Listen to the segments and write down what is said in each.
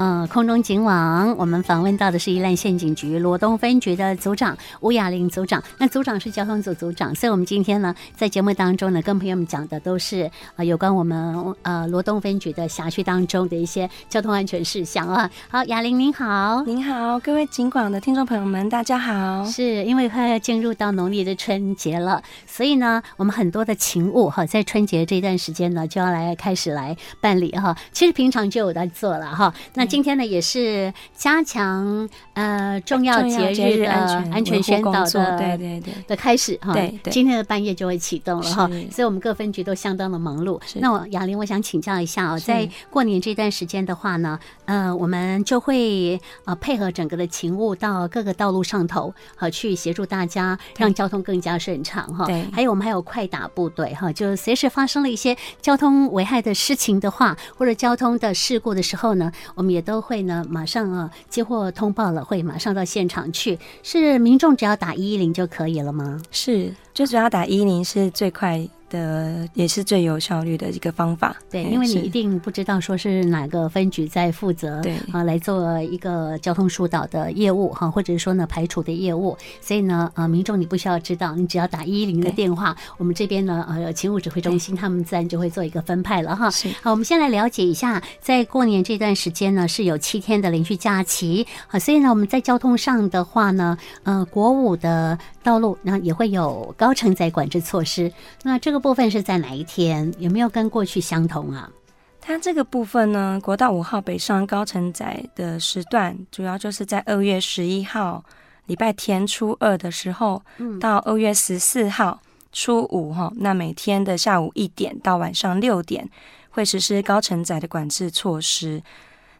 嗯、空中警网，我们访问到的是宜兰县警局罗东分局的组长吴雅玲组长。那组长是交通组组长，所以我们今天呢，在节目当中呢，跟朋友们讲的都是呃有关我们呃罗东分局的辖区当中的一些交通安全事项啊。好，雅玲您好，您好，各位警广的听众朋友们，大家好。是因为快要进入到农历的春节了，所以呢，我们很多的勤务哈，在春节这段时间呢，就要来开始来办理哈。其实平常就有在做了哈，那。今天呢，也是加强呃重要节日的安全宣导的对对对的开始哈。对对，今天的半夜就会启动了哈，所以我们各分局都相当的忙碌。那我雅玲，我想请教一下哦，在过年这段时间的话呢，呃，我们就会呃配合整个的勤务到各个道路上头，好去协助大家，让交通更加顺畅哈。对，还有我们还有快打部队哈，就随时发生了一些交通危害的事情的话，或者交通的事故的时候呢，我们也。都会呢，马上啊接获通报了，会马上到现场去。是民众只要打一一零就可以了吗？是，最主要打一一零是最快的也是最有效率的一个方法，对，因为你一定不知道说是哪个分局在负责，对。啊，来做一个交通疏导的业务哈，或者是说呢排除的业务，所以呢，呃，民众你不需要知道，你只要打一一零的电话，我们这边呢，呃，勤务指挥中心他们自然就会做一个分派了哈。是。好，我们先来了解一下，在过年这段时间呢，是有七天的连续假期，啊，所以呢，我们在交通上的话呢，呃，国五的道路那也会有高承载管制措施，那这个。部分是在哪一天？有没有跟过去相同啊？它这个部分呢，国道五号北上高承载的时段，主要就是在二月十一号礼拜天初二的时候，到二月十四号初五哈，那每天的下午一点到晚上六点会实施高承载的管制措施。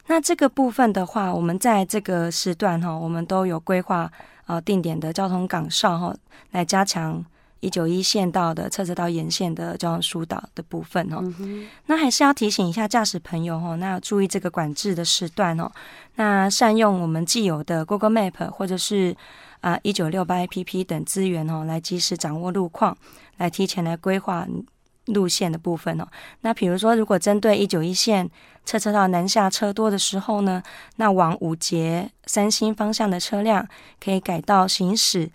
那这个部分的话，我们在这个时段哈，我们都有规划呃定点的交通岗哨哈，来加强。一九一线道的侧车道沿线的交通疏导的部分哦，嗯、那还是要提醒一下驾驶朋友哦，那要注意这个管制的时段哦，那善用我们既有的 Google Map 或者是啊一九六八 APP 等资源哦，来及时掌握路况，来提前来规划路线的部分哦。那比如说，如果针对一九一线侧车道南下车多的时候呢，那往五节三星方向的车辆可以改道行驶。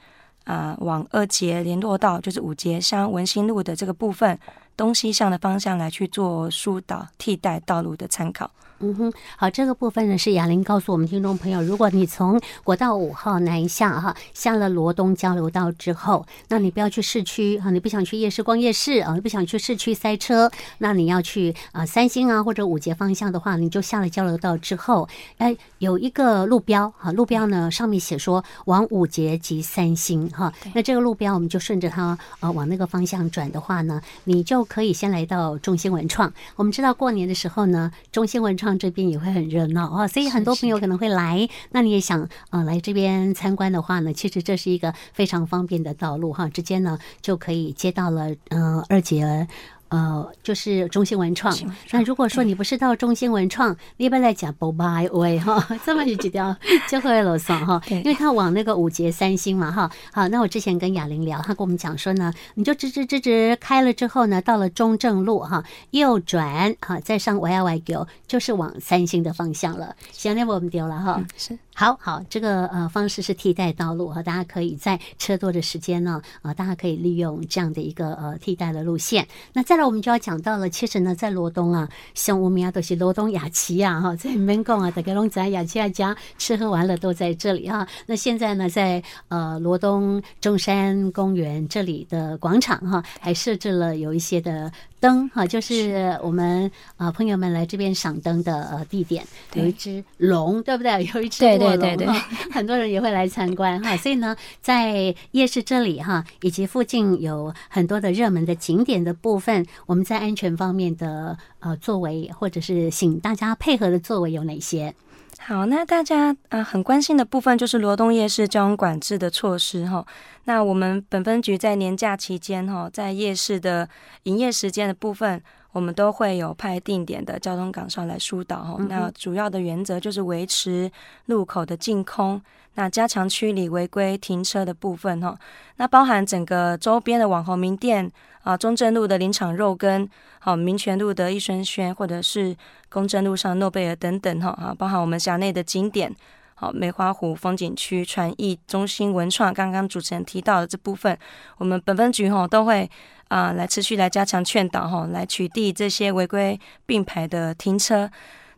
啊、往二节联络道，就是五节乡文心路的这个部分，东西向的方向来去做疏导替代道路的参考。嗯哼，好，这个部分呢是雅玲告诉我们听众朋友，如果你从国道五号南下哈，下了罗东交流道之后，那你不要去市区啊，你不想去夜市逛夜市啊，你不想去市区塞车，那你要去啊三星啊或者五节方向的话，你就下了交流道之后，哎，有一个路标哈，路标呢上面写说往五节及三星哈，那这个路标我们就顺着它啊往那个方向转的话呢，你就可以先来到中兴文创。我们知道过年的时候呢，中兴文创。这边也会很热闹啊，所以很多朋友可能会来。那你也想呃来这边参观的话呢，其实这是一个非常方便的道路哈，直接呢就可以接到了呃二结。呃，就是中兴文创。那如果说你不是到中兴文创，你不来讲不拜喂 哈，这么一几条就会了算哈。因为他往那个五节三星嘛哈。好，那我之前跟雅玲聊，他跟我们讲说呢，你就直直直直开了之后呢，到了中正路哈，右转哈，再上 Y Y 九，就是往三星的方向了。行，那我们丢了哈。是。好好，这个呃方式是替代道路哈，大家可以在车多的时间呢，呃，大家可以利用这样的一个呃替代的路线。那再来，我们就要讲到了，其实呢，在罗东啊，像我们呀都是罗东雅琪啊哈，在门贡啊，大家拢在雅琪亚家吃喝玩乐都在这里啊。那现在呢，在呃罗东中山公园这里的广场哈，还设置了有一些的。灯哈，就是我们啊朋友们来这边赏灯的呃地点，有一只龙，对不对？有一只卧龙，对对对对，很多人也会来参观哈。所以呢，在夜市这里哈，以及附近有很多的热门的景点的部分，我们在安全方面的呃作为，或者是请大家配合的作为有哪些？好，那大家啊、很关心的部分就是罗东夜市交通管制的措施哈。那我们本分局在年假期间哈，在夜市的营业时间的部分，我们都会有派定点的交通岗哨来疏导哈。那主要的原则就是维持路口的净空，那加强区里违规停车的部分哈。那包含整个周边的网红名店。啊，中正路的林场肉羹，好、啊，民权路的益轩轩，或者是公正路上诺贝尔等等哈啊，包含我们辖内的景点，好、啊，梅花湖风景区、传艺中心、文创，刚刚主持人提到的这部分，我们本分局哈、啊、都会啊来持续来加强劝导哈、来取缔这些违规并排的停车。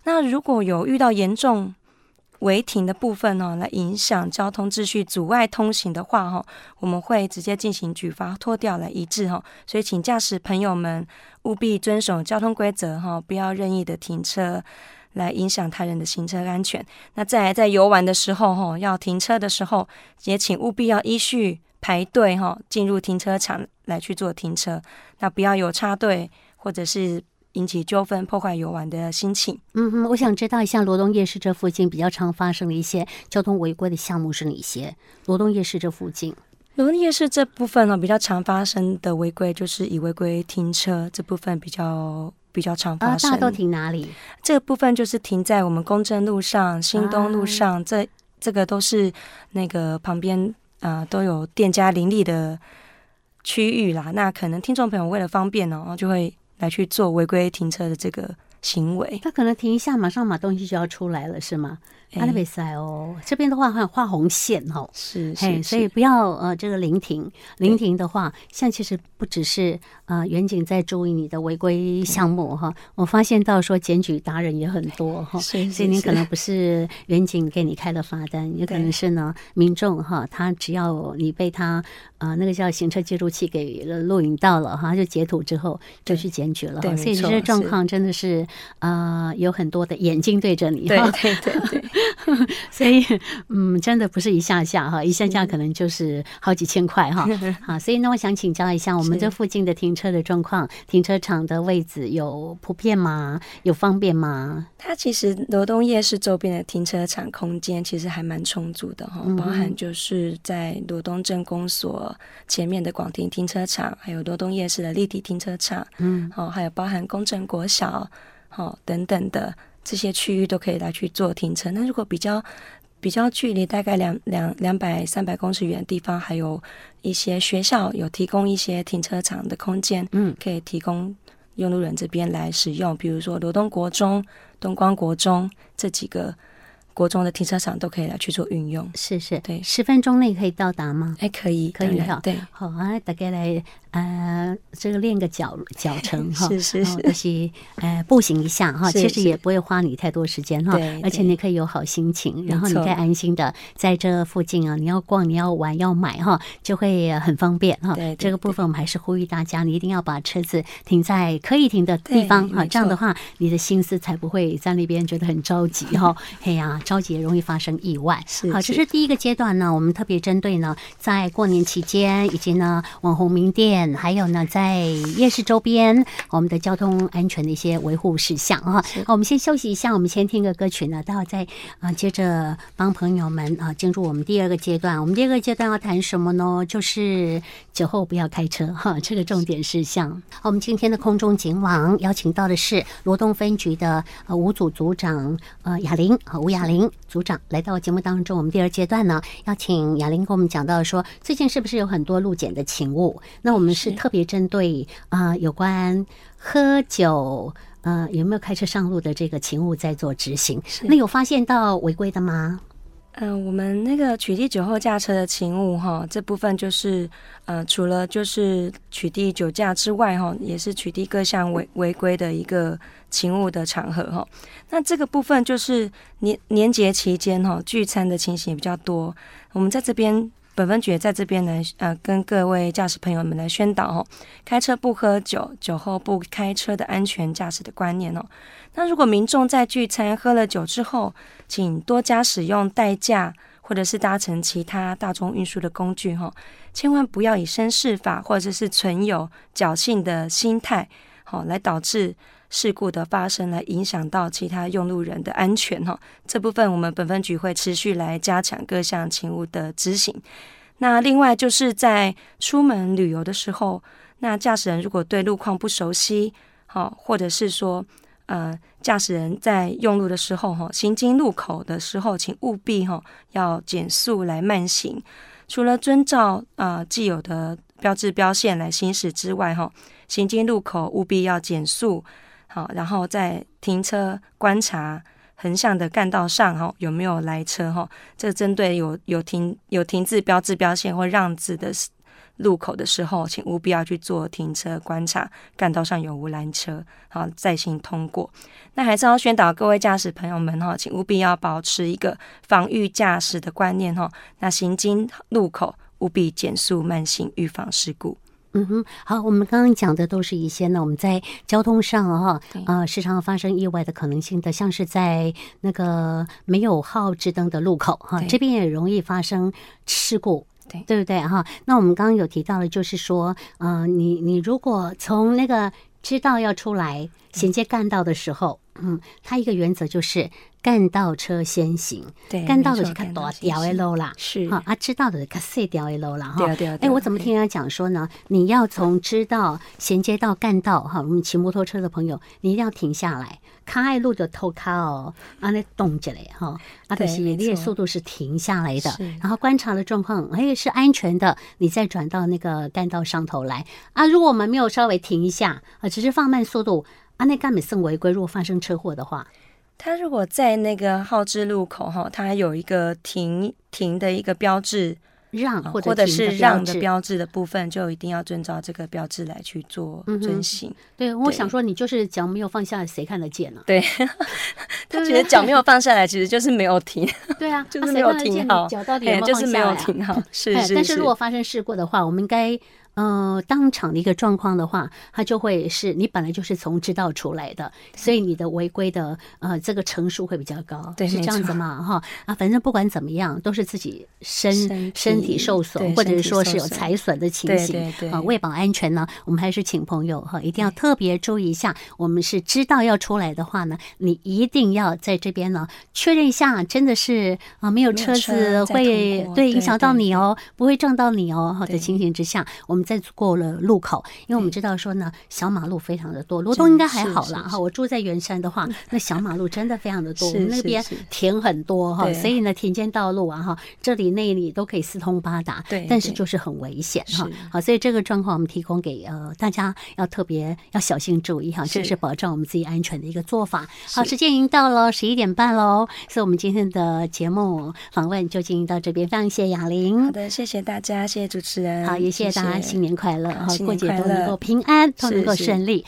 那如果有遇到严重违停的部分呢，来影响交通秩序、阻碍通行的话，哈，我们会直接进行举发拖吊来移置，哈。所以，请驾驶朋友们务必遵守交通规则，哈，不要任意的停车来影响他人的行车安全。那再来在游玩的时候，哈，要停车的时候，也请务必要依序排队，哈，进入停车场来去做停车。那不要有插队或者是。引起纠纷、破坏游玩的心情。嗯哼，我想知道一下罗东夜市这附近比较常发生的一些交通违规的项目是哪些？罗东夜市这附近，罗东夜市这部分呢，比较常发生的违规就是以违规停车这部分比较比较常发生。啊，大家都停哪里？这个部分就是停在我们公正路上、新东路上，啊、这这个都是那个旁边啊、呃、都有店家林立的区域啦。那可能听众朋友为了方便呢，就会。来去做违规停车的这个行为，他可能停一下，马上把东西就要出来了，是吗？阿那比赛哦，这边的话还有画红线哦，是，嘿，所以不要呃这个临停，临停的话，像其实不只是呃员警在注意你的违规项目哈，我发现到说检举达人也很多哈，所以你可能不是员警给你开了罚单，也可能是呢民众哈，他只要你被他呃那个叫行车记录器给录影到了哈，就截图之后就去检举了，所以这些状况真的是呃有很多的眼睛对着你哈，对对对。所以，嗯，真的不是一下下哈，一下下可能就是好几千块哈。好，所以呢，我想请教一下，我们这附近的停车的状况，停车场的位置有普遍吗？有方便吗？它其实罗东夜市周边的停车场空间其实还蛮充足的哈，包含就是在罗东镇公所前面的广庭停车场，还有罗东夜市的立体停车场，嗯，好，还有包含公正国小，好等等的。这些区域都可以来去做停车。那如果比较比较距离大概两两两百三百公尺远的地方，还有一些学校有提供一些停车场的空间，嗯，可以提供用路人这边来使用。比如说罗东国中、东光国中这几个。国中的停车场都可以来去做运用，是是，对，十分钟内可以到达吗？哎，可以，可以哈，对，好啊，大概来呃，这个练个脚脚程哈，是 是是，就是呃步行一下哈，其实也不会花你太多时间哈，而且你可以有好心情，然后你可以安心的在这附近啊，你要逛、你要玩、要买哈，就会很方便哈。对，这个部分我们还是呼吁大家，你一定要把车子停在可以停的地方哈，这样的话你的心思才不会在那边觉得很着急哈。哎呀。着急容易发生意外。好，这是第一个阶段呢。我们特别针对呢，在过年期间，以及呢网红名店，还有呢在夜市周边，我们的交通安全的一些维护事项啊。好，我们先休息一下，我们先听个歌曲呢，待会再啊接着帮朋友们啊进入我们第二个阶段。我们第二个阶段要谈什么呢？就是酒后不要开车哈，这个重点事项。我们今天的空中警网邀请到的是罗东分局的呃吴组组长呃雅玲啊吴雅玲。组长来到节目当中，我们第二阶段呢，要请雅玲跟我们讲到说，最近是不是有很多路检的勤务？那我们是特别针对啊、呃，有关喝酒呃有没有开车上路的这个勤务在做执行。那有发现到违规的吗？嗯、我们那个取缔酒后驾车的勤务哈，这部分就是呃，除了就是取缔酒驾之外哈，也是取缔各项违违规的一个勤务的场合哈。那这个部分就是年年节期间哈，聚餐的情形也比较多。我们在这边本分局在这边来呃，跟各位驾驶朋友们来宣导哦，开车不喝酒，酒后不开车的安全驾驶的观念哦。那如果民众在聚餐喝了酒之后，请多加使用代驾或者是搭乘其他大众运输的工具哈，千万不要以身试法或者是存有侥幸的心态，好来导致事故的发生，来影响到其他用路人的安全哈。这部分我们本分局会持续来加强各项勤务的执行。那另外就是在出门旅游的时候，那驾驶人如果对路况不熟悉，好或者是说。呃，驾驶人在用路的时候，哈，行经路口的时候，请务必哈要减速来慢行。除了遵照、呃、既有的标志标线来行驶之外，哈，行经路口务必要减速，好，然后再停车观察横向的干道上，哈，有没有来车，哈，这针对有有停有停字标志标线或让字的路口的时候，请务必要去做停车观察，干道上有无拦车，好再行通过。那还是要宣导各位驾驶朋友们哈，请务必要保持一个防御驾驶的观念哈。那行经路口务必减速慢行，预防事故。嗯哼，好，我们刚刚讲的都是一些呢，我们在交通上哈，呃，时常发生意外的可能性的，像是在那个没有号志灯的路口哈，这边也容易发生事故。对，对不对哈？那我们刚刚有提到的，就是说，嗯、呃，你你如果从那个知道要出来衔接干道的时候，嗯，它一个原则就是干道车先行。对，干道的是看多条的路啦，是啊，知道的看细条的路啦哈。对对。哎，我怎么听人家讲说呢？你要从知道衔接到干道哈，我们骑摩托车的朋友，你一定要停下来。卡爱路的偷卡哦，啊，那动起来哈，啊，的是你的速度是停下来的，然后观察的状况，哎，是安全的，你再转到那个干道上头来啊。如果我们没有稍微停一下啊，只是放慢速度啊，那干美胜违规。如果发生车祸的话，他如果在那个号志路口哈，它有一个停停的一个标志。让或者，或者是让的标志的部分，就一定要遵照这个标志来去做遵行。嗯、对，我想说，你就是脚没有放下来，谁看得见呢、啊？对，他觉得脚没有放下来，其实就是没有停。对啊，就是没有停好，脚到底有没有放下来、啊？就是没有停好。是，是，是，但是如果发生事故的话，我们应该。呃，当场的一个状况的话，它就会是你本来就是从知道出来的，所以你的违规的呃这个成数会比较高，对，是这样子嘛哈啊，反正不管怎么样，都是自己身身体，身体受损，或者是说是有财损的情形啊，为保安全呢，我们还是请朋友哈，一定要特别注意一下。我们是知道要出来的话呢，你一定要在这边呢确认一下，真的是啊没有车子会对影响到你哦，不会撞到你哦好的情形之下，我们。在过了路口，因为我们知道说呢，小马路非常的多，罗东应该还好啦哈。我住在圆山的话，那小马路真的非常的多，我们那边田很多哈，所以呢，田间道路啊哈，这里那里都可以四通八达，对，但是就是很危险哈。好，所以这个状况我们提供给呃大家要特别要小心注意哈，这是保障我们自己安全的一个做法。好，时间已经到了十一点半喽，所以我们今天的节目访问就进行到这边，非常谢谢雅玲。好的，谢谢大家，谢谢主持人，好，也谢谢大家。新年快乐哈！过节都能够平安，都能够顺利。